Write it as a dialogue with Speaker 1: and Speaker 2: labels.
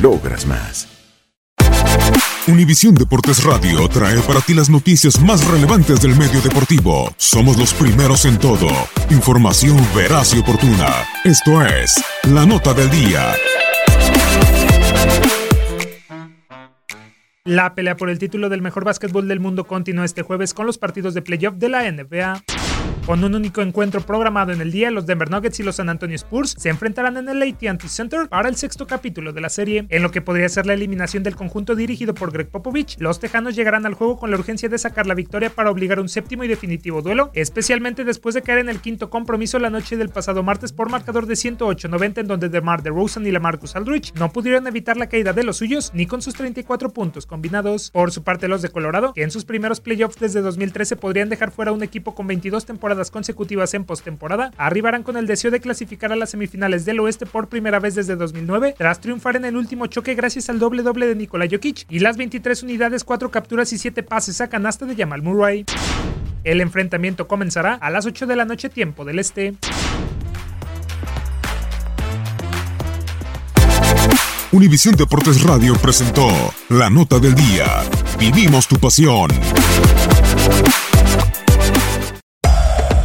Speaker 1: logras más.
Speaker 2: Univisión Deportes Radio trae para ti las noticias más relevantes del medio deportivo. Somos los primeros en todo. Información veraz y oportuna. Esto es La Nota del Día.
Speaker 3: La pelea por el título del mejor básquetbol del mundo continúa este jueves con los partidos de playoff de la NBA. Con un único encuentro programado en el día, los Denver Nuggets y los San Antonio Spurs se enfrentarán en el AT&T Center para el sexto capítulo de la serie. En lo que podría ser la eliminación del conjunto dirigido por Greg Popovich, los Tejanos llegarán al juego con la urgencia de sacar la victoria para obligar un séptimo y definitivo duelo, especialmente después de caer en el quinto compromiso la noche del pasado martes por marcador de 108-90 en donde DeMar DeRozan y LaMarcus Aldridge no pudieron evitar la caída de los suyos ni con sus 34 puntos combinados. Por su parte, los de Colorado, que en sus primeros playoffs desde 2013 podrían dejar fuera un equipo con 22 temporadas consecutivas en postemporada, arribarán con el deseo de clasificar a las semifinales del oeste por primera vez desde 2009, tras triunfar en el último choque gracias al doble doble de Nikola Jokic y las 23 unidades, 4 capturas y 7 pases a canasta de Jamal Murray. El enfrentamiento comenzará a las 8 de la noche tiempo del este.
Speaker 2: Univisión Deportes Radio presentó La Nota del Día. Vivimos tu pasión.